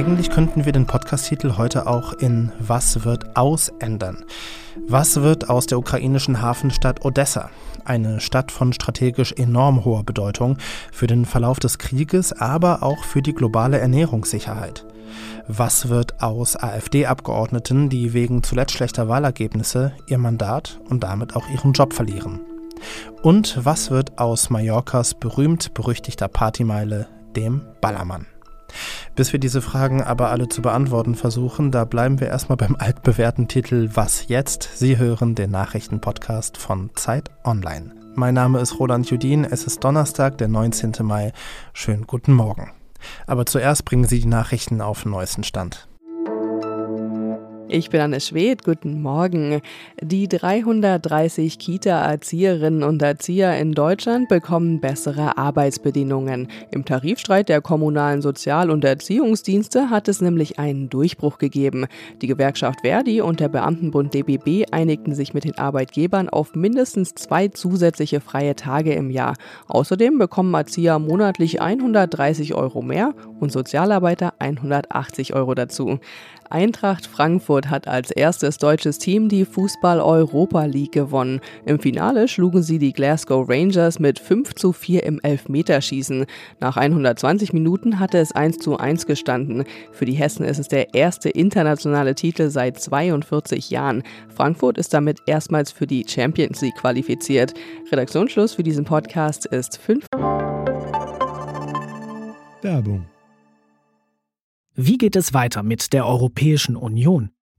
Eigentlich könnten wir den Podcast-Titel heute auch in Was wird aus ändern? Was wird aus der ukrainischen Hafenstadt Odessa? Eine Stadt von strategisch enorm hoher Bedeutung für den Verlauf des Krieges, aber auch für die globale Ernährungssicherheit. Was wird aus AfD-Abgeordneten, die wegen zuletzt schlechter Wahlergebnisse ihr Mandat und damit auch ihren Job verlieren? Und was wird aus Mallorcas berühmt-berüchtigter Partymeile, dem Ballermann? Bis wir diese Fragen aber alle zu beantworten versuchen, da bleiben wir erstmal beim altbewährten Titel Was jetzt? Sie hören den Nachrichtenpodcast von Zeit Online. Mein Name ist Roland Judin, es ist Donnerstag, der 19. Mai. Schönen guten Morgen. Aber zuerst bringen Sie die Nachrichten auf den neuesten Stand. Ich bin Anne Schwedt, guten Morgen. Die 330 Kita-Erzieherinnen und Erzieher in Deutschland bekommen bessere Arbeitsbedingungen. Im Tarifstreit der kommunalen Sozial- und Erziehungsdienste hat es nämlich einen Durchbruch gegeben. Die Gewerkschaft Verdi und der Beamtenbund DBB einigten sich mit den Arbeitgebern auf mindestens zwei zusätzliche freie Tage im Jahr. Außerdem bekommen Erzieher monatlich 130 Euro mehr und Sozialarbeiter 180 Euro dazu. Eintracht Frankfurt hat als erstes deutsches Team die Fußball-Europa League gewonnen. Im Finale schlugen sie die Glasgow Rangers mit 5 zu 4 im Elfmeterschießen. Nach 120 Minuten hatte es 1 zu 1 gestanden. Für die Hessen ist es der erste internationale Titel seit 42 Jahren. Frankfurt ist damit erstmals für die Champions League qualifiziert. Redaktionsschluss für diesen Podcast ist 5. Werbung wie geht es weiter mit der Europäischen Union?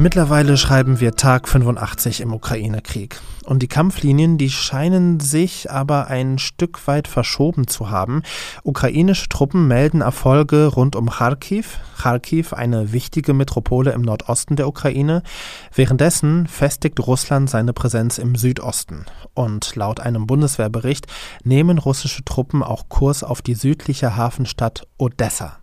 Mittlerweile schreiben wir Tag 85 im Ukraine-Krieg. Und die Kampflinien, die scheinen sich aber ein Stück weit verschoben zu haben. Ukrainische Truppen melden Erfolge rund um Kharkiv. Kharkiv, eine wichtige Metropole im Nordosten der Ukraine. Währenddessen festigt Russland seine Präsenz im Südosten. Und laut einem Bundeswehrbericht nehmen russische Truppen auch Kurs auf die südliche Hafenstadt Odessa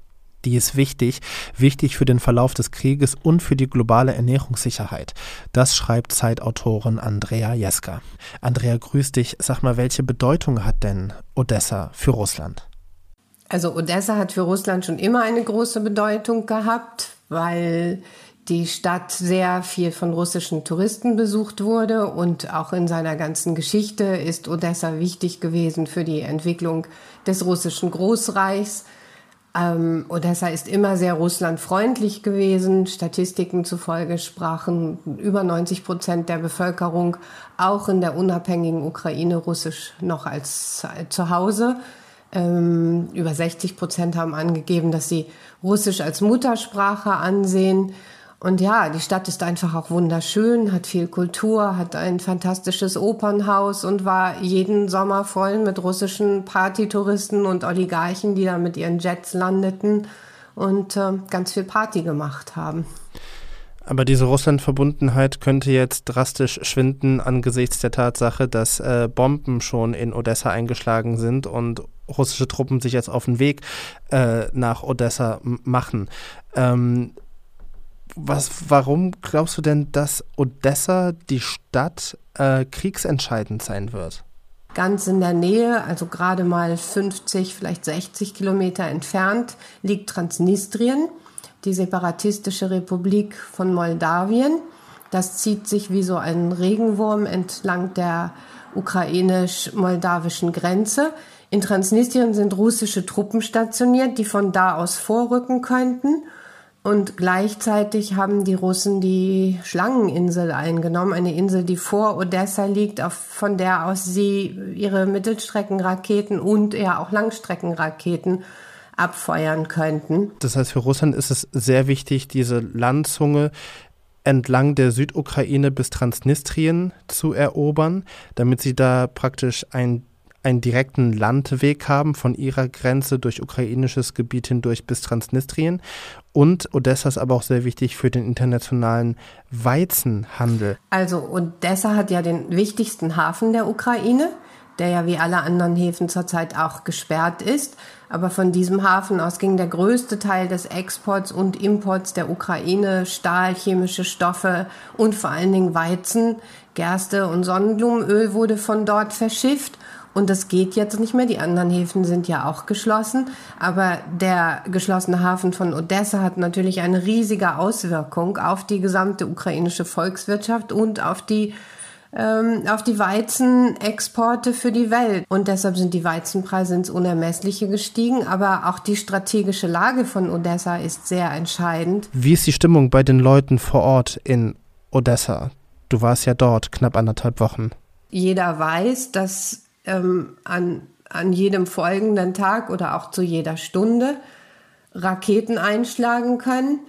die ist wichtig, wichtig für den Verlauf des Krieges und für die globale Ernährungssicherheit. Das schreibt Zeitautorin Andrea Jeska. Andrea, grüß dich. Sag mal, welche Bedeutung hat denn Odessa für Russland? Also Odessa hat für Russland schon immer eine große Bedeutung gehabt, weil die Stadt sehr viel von russischen Touristen besucht wurde und auch in seiner ganzen Geschichte ist Odessa wichtig gewesen für die Entwicklung des russischen Großreichs. Ähm, Odessa ist immer sehr russlandfreundlich gewesen. Statistiken zufolge sprachen über 90 Prozent der Bevölkerung auch in der unabhängigen Ukraine Russisch noch als zu Hause. Ähm, über 60 Prozent haben angegeben, dass sie Russisch als Muttersprache ansehen. Und ja, die Stadt ist einfach auch wunderschön, hat viel Kultur, hat ein fantastisches Opernhaus und war jeden Sommer voll mit russischen Partytouristen und Oligarchen, die da mit ihren Jets landeten und äh, ganz viel Party gemacht haben. Aber diese Russland-Verbundenheit könnte jetzt drastisch schwinden angesichts der Tatsache, dass äh, Bomben schon in Odessa eingeschlagen sind und russische Truppen sich jetzt auf den Weg äh, nach Odessa machen. Ähm, was, warum glaubst du denn, dass Odessa, die Stadt, äh, kriegsentscheidend sein wird? Ganz in der Nähe, also gerade mal 50, vielleicht 60 Kilometer entfernt, liegt Transnistrien, die separatistische Republik von Moldawien. Das zieht sich wie so ein Regenwurm entlang der ukrainisch-moldawischen Grenze. In Transnistrien sind russische Truppen stationiert, die von da aus vorrücken könnten. Und gleichzeitig haben die Russen die Schlangeninsel eingenommen, eine Insel, die vor Odessa liegt, auf, von der aus sie ihre Mittelstreckenraketen und ja auch Langstreckenraketen abfeuern könnten. Das heißt, für Russland ist es sehr wichtig, diese Landzunge entlang der Südukraine bis Transnistrien zu erobern, damit sie da praktisch ein einen direkten Landweg haben von ihrer Grenze durch ukrainisches Gebiet hindurch bis Transnistrien. Und Odessa ist aber auch sehr wichtig für den internationalen Weizenhandel. Also Odessa hat ja den wichtigsten Hafen der Ukraine der ja wie alle anderen Häfen zurzeit auch gesperrt ist. Aber von diesem Hafen aus ging der größte Teil des Exports und Imports der Ukraine, Stahl, chemische Stoffe und vor allen Dingen Weizen, Gerste und Sonnenblumenöl wurde von dort verschifft. Und das geht jetzt nicht mehr. Die anderen Häfen sind ja auch geschlossen. Aber der geschlossene Hafen von Odessa hat natürlich eine riesige Auswirkung auf die gesamte ukrainische Volkswirtschaft und auf die ähm, auf die Weizenexporte für die Welt. Und deshalb sind die Weizenpreise ins Unermessliche gestiegen. Aber auch die strategische Lage von Odessa ist sehr entscheidend. Wie ist die Stimmung bei den Leuten vor Ort in Odessa? Du warst ja dort knapp anderthalb Wochen. Jeder weiß, dass ähm, an, an jedem folgenden Tag oder auch zu jeder Stunde Raketen einschlagen können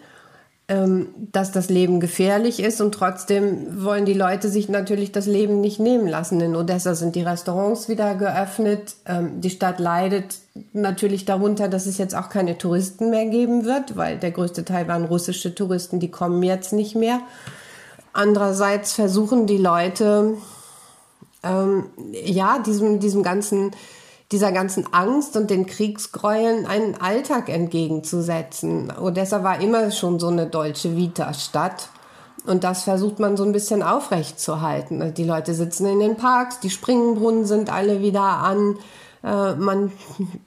ähm, dass das Leben gefährlich ist und trotzdem wollen die Leute sich natürlich das Leben nicht nehmen lassen. In Odessa sind die Restaurants wieder geöffnet. Ähm, die Stadt leidet natürlich darunter, dass es jetzt auch keine Touristen mehr geben wird, weil der größte Teil waren russische Touristen, die kommen jetzt nicht mehr. Andererseits versuchen die Leute, ähm, ja, diesem, diesem ganzen dieser ganzen Angst und den Kriegsgräueln einen Alltag entgegenzusetzen. Odessa war immer schon so eine deutsche Vita-Stadt. Und das versucht man so ein bisschen aufrechtzuerhalten. Die Leute sitzen in den Parks, die Springbrunnen sind alle wieder an, äh, man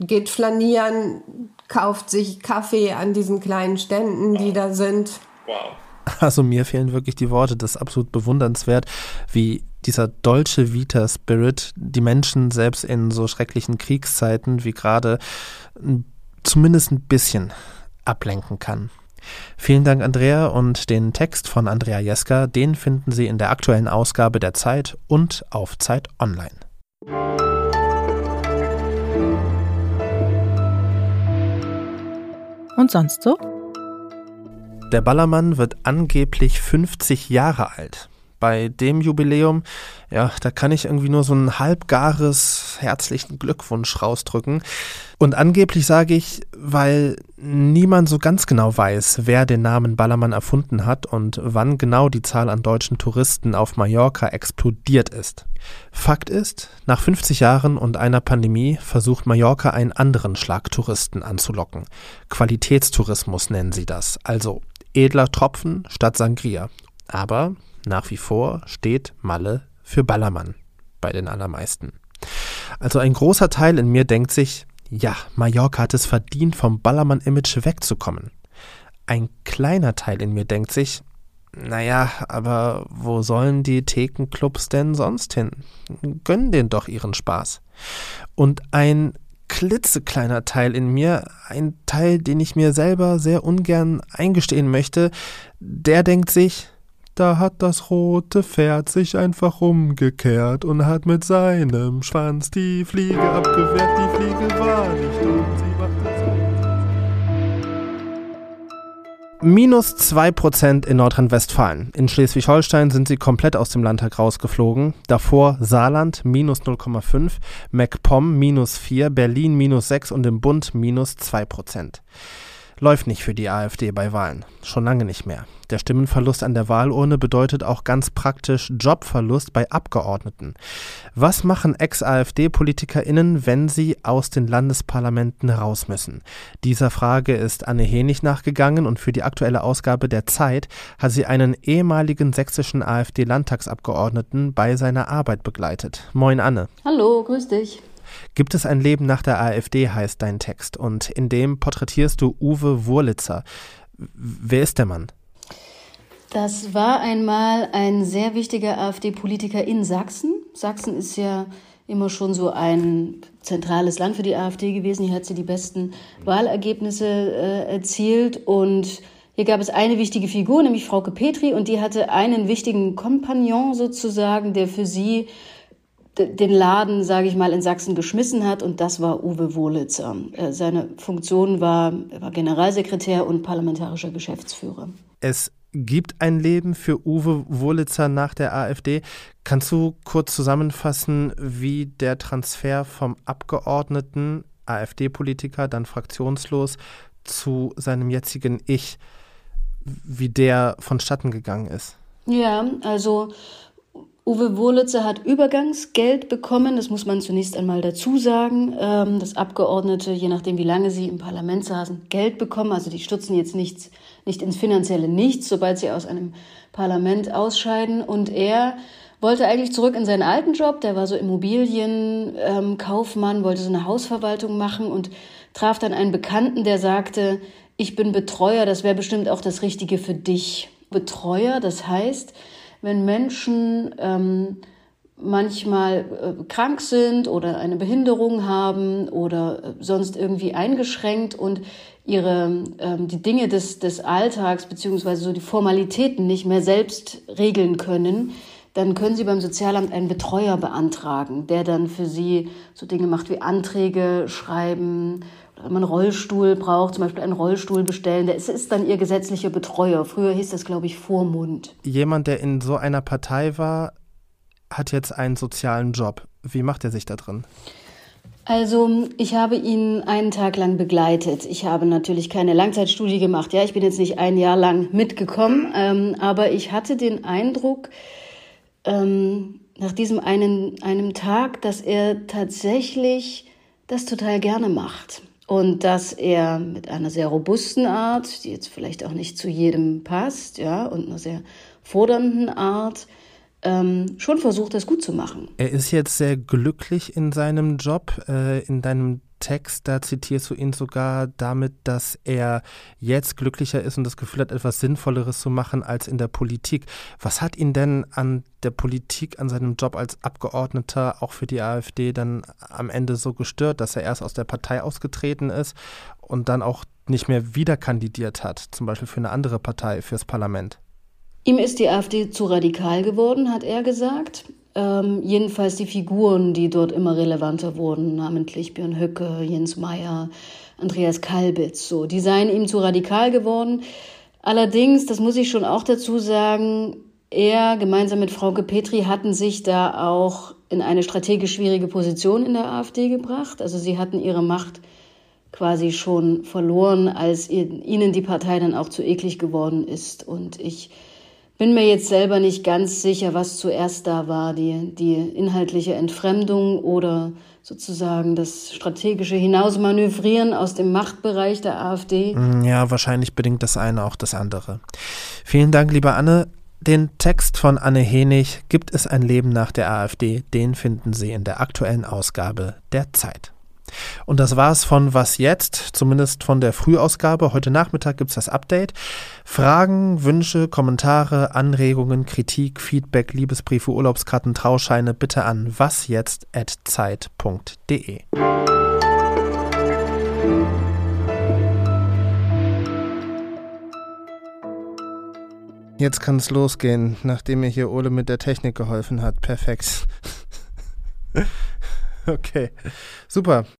geht flanieren, kauft sich Kaffee an diesen kleinen Ständen, die da sind. Wow. Also mir fehlen wirklich die Worte. Das ist absolut bewundernswert, wie dieser Dolce Vita Spirit die Menschen selbst in so schrecklichen Kriegszeiten wie gerade zumindest ein bisschen ablenken kann. Vielen Dank, Andrea, und den Text von Andrea Jeska, den finden Sie in der aktuellen Ausgabe der Zeit und auf Zeit Online. Und sonst so? Der Ballermann wird angeblich 50 Jahre alt. Bei dem Jubiläum, ja, da kann ich irgendwie nur so ein halbgares herzlichen Glückwunsch rausdrücken. Und angeblich sage ich, weil niemand so ganz genau weiß, wer den Namen Ballermann erfunden hat und wann genau die Zahl an deutschen Touristen auf Mallorca explodiert ist. Fakt ist, nach 50 Jahren und einer Pandemie versucht Mallorca einen anderen Schlag Touristen anzulocken. Qualitätstourismus nennen sie das, also edler Tropfen statt Sangria. Aber nach wie vor steht Malle für Ballermann bei den allermeisten. Also ein großer Teil in mir denkt sich, ja, Mallorca hat es verdient, vom Ballermann-Image wegzukommen. Ein kleiner Teil in mir denkt sich, naja, aber wo sollen die Thekenclubs denn sonst hin? Gönnen denen doch ihren Spaß. Und ein klitzekleiner Teil in mir, ein Teil, den ich mir selber sehr ungern eingestehen möchte, der denkt sich, da hat das rote Pferd sich einfach umgekehrt und hat mit seinem Schwanz die Fliege abgewehrt. Die Fliege war nicht und sie machte Minus 2% in Nordrhein-Westfalen. In Schleswig-Holstein sind sie komplett aus dem Landtag rausgeflogen. Davor Saarland minus 0,5, MacPom minus 4, Berlin minus 6 und im Bund minus 2%. Läuft nicht für die AfD bei Wahlen. Schon lange nicht mehr. Der Stimmenverlust an der Wahlurne bedeutet auch ganz praktisch Jobverlust bei Abgeordneten. Was machen Ex-AfD-PolitikerInnen, wenn sie aus den Landesparlamenten raus müssen? Dieser Frage ist Anne Henig nachgegangen und für die aktuelle Ausgabe der Zeit hat sie einen ehemaligen sächsischen AfD-Landtagsabgeordneten bei seiner Arbeit begleitet. Moin Anne. Hallo, grüß dich. Gibt es ein Leben nach der AfD, heißt dein Text. Und in dem porträtierst du Uwe Wurlitzer. Wer ist der Mann? Das war einmal ein sehr wichtiger AfD-Politiker in Sachsen. Sachsen ist ja immer schon so ein zentrales Land für die AfD gewesen. Hier hat sie die besten Wahlergebnisse äh, erzielt und hier gab es eine wichtige Figur, nämlich Frauke Petri, und die hatte einen wichtigen Kompagnon sozusagen, der für sie den Laden, sage ich mal, in Sachsen geschmissen hat und das war Uwe Wohlitzer. Seine Funktion war, war Generalsekretär und parlamentarischer Geschäftsführer. Es gibt ein Leben für Uwe Wurlitzer nach der AfD. Kannst du kurz zusammenfassen, wie der Transfer vom Abgeordneten, AfD-Politiker, dann fraktionslos, zu seinem jetzigen Ich, wie der vonstatten gegangen ist? Ja, also Uwe Wurlitzer hat Übergangsgeld bekommen, das muss man zunächst einmal dazu sagen, ähm, dass Abgeordnete, je nachdem wie lange sie im Parlament saßen, Geld bekommen. Also die stürzen jetzt nichts, nicht ins finanzielle Nichts, sobald sie aus einem Parlament ausscheiden. Und er wollte eigentlich zurück in seinen alten Job, der war so Immobilienkaufmann, wollte so eine Hausverwaltung machen und traf dann einen Bekannten, der sagte, ich bin Betreuer, das wäre bestimmt auch das Richtige für dich. Betreuer, das heißt, wenn Menschen ähm, manchmal äh, krank sind oder eine Behinderung haben oder äh, sonst irgendwie eingeschränkt und ihre ähm, die Dinge des, des Alltags beziehungsweise so die Formalitäten nicht mehr selbst regeln können, dann können Sie beim Sozialamt einen Betreuer beantragen, der dann für Sie so Dinge macht wie Anträge schreiben, wenn man einen Rollstuhl braucht, zum Beispiel einen Rollstuhl bestellen, der ist, ist dann ihr gesetzlicher Betreuer. Früher hieß das, glaube ich, Vormund. Jemand, der in so einer Partei war, hat jetzt einen sozialen Job. Wie macht er sich da drin? Also, ich habe ihn einen Tag lang begleitet. Ich habe natürlich keine Langzeitstudie gemacht. Ja, ich bin jetzt nicht ein Jahr lang mitgekommen, ähm, aber ich hatte den Eindruck, ähm, nach diesem einen, einem Tag, dass er tatsächlich das total gerne macht und dass er mit einer sehr robusten Art, die jetzt vielleicht auch nicht zu jedem passt, ja, und einer sehr fordernden Art, ähm, schon versucht, das gut zu machen. Er ist jetzt sehr glücklich in seinem Job. Äh, in deinem Text, da zitierst du ihn sogar damit, dass er jetzt glücklicher ist und das Gefühl hat, etwas Sinnvolleres zu machen als in der Politik. Was hat ihn denn an der Politik, an seinem Job als Abgeordneter, auch für die AfD, dann am Ende so gestört, dass er erst aus der Partei ausgetreten ist und dann auch nicht mehr wieder kandidiert hat, zum Beispiel für eine andere Partei, fürs Parlament? Ihm ist die AfD zu radikal geworden, hat er gesagt. Ähm, jedenfalls die Figuren, die dort immer relevanter wurden, namentlich Björn Höcke, Jens Meyer, Andreas Kalbitz, so, die seien ihm zu radikal geworden. Allerdings, das muss ich schon auch dazu sagen, er gemeinsam mit Frauke Petri hatten sich da auch in eine strategisch schwierige Position in der AfD gebracht. Also sie hatten ihre Macht quasi schon verloren, als ihnen die Partei dann auch zu eklig geworden ist. Und ich bin mir jetzt selber nicht ganz sicher, was zuerst da war, die, die inhaltliche Entfremdung oder sozusagen das strategische Hinausmanövrieren aus dem Machtbereich der AfD. Mm, ja, wahrscheinlich bedingt das eine auch das andere. Vielen Dank, liebe Anne. Den Text von Anne Henig Gibt es ein Leben nach der AfD? Den finden Sie in der aktuellen Ausgabe der Zeit. Und das war's von Was jetzt, zumindest von der Frühausgabe. Heute Nachmittag gibt's das Update. Fragen, Wünsche, Kommentare, Anregungen, Kritik, Feedback, Liebesbriefe, Urlaubskarten, Trauscheine bitte an wasjetzt@zeit.de. Jetzt kann es losgehen, nachdem mir hier Ole mit der Technik geholfen hat. Perfekt. okay, super.